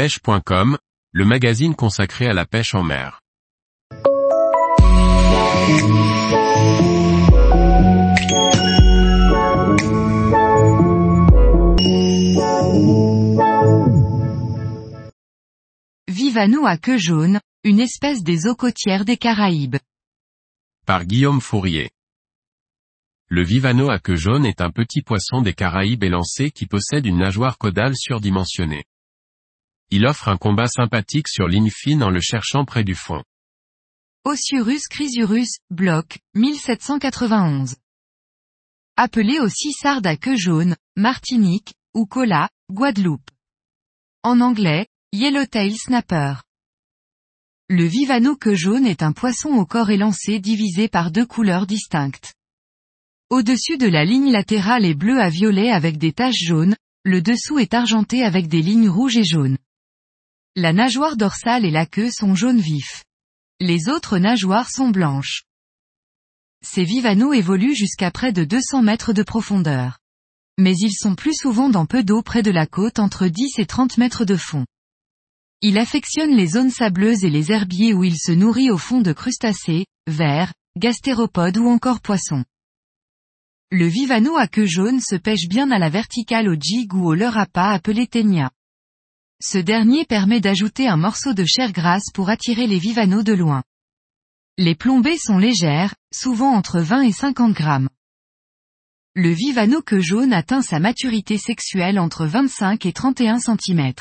pêche.com, le magazine consacré à la pêche en mer. Vivano à queue jaune, une espèce des eaux côtières des Caraïbes. Par Guillaume Fourier. Le vivano à queue jaune est un petit poisson des Caraïbes élancé qui possède une nageoire caudale surdimensionnée. Il offre un combat sympathique sur ligne fine en le cherchant près du fond. Osurus chrysurus, bloc, 1791. Appelé aussi sarde à queue jaune, Martinique, ou cola, Guadeloupe. En anglais, Yellowtail Snapper. Le vivano queue jaune est un poisson au corps élancé divisé par deux couleurs distinctes. Au-dessus de la ligne latérale est bleu à violet avec des taches jaunes, le dessous est argenté avec des lignes rouges et jaunes. La nageoire dorsale et la queue sont jaune vif. Les autres nageoires sont blanches. Ces vivanos évoluent jusqu'à près de 200 mètres de profondeur. Mais ils sont plus souvent dans peu d'eau près de la côte entre 10 et 30 mètres de fond. Il affectionne les zones sableuses et les herbiers où il se nourrit au fond de crustacés, vers, gastéropodes ou encore poissons. Le vivano à queue jaune se pêche bien à la verticale au jig ou au leurre à pas appelé ténia. Ce dernier permet d'ajouter un morceau de chair grasse pour attirer les vivanos de loin. Les plombées sont légères, souvent entre 20 et 50 grammes. Le vivano queue jaune atteint sa maturité sexuelle entre 25 et 31 cm.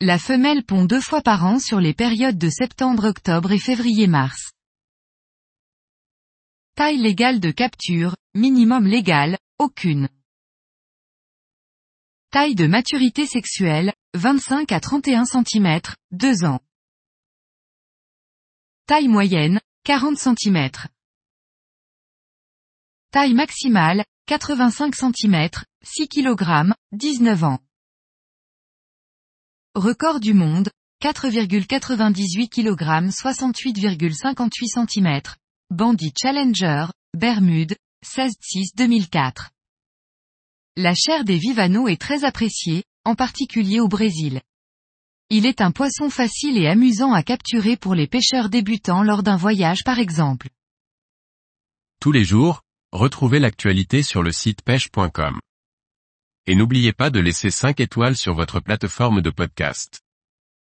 La femelle pond deux fois par an sur les périodes de septembre-octobre et février-mars. Taille légale de capture, minimum légal, aucune. Taille de maturité sexuelle, 25 à 31 cm, 2 ans. Taille moyenne, 40 cm. Taille maximale, 85 cm, 6 kg, 19 ans. Record du monde, 4,98 kg 68,58 cm. Bandit Challenger, Bermude, 16-6-2004. La chair des vivanos est très appréciée, en particulier au Brésil. Il est un poisson facile et amusant à capturer pour les pêcheurs débutants lors d'un voyage par exemple. Tous les jours, retrouvez l'actualité sur le site pêche.com. Et n'oubliez pas de laisser 5 étoiles sur votre plateforme de podcast.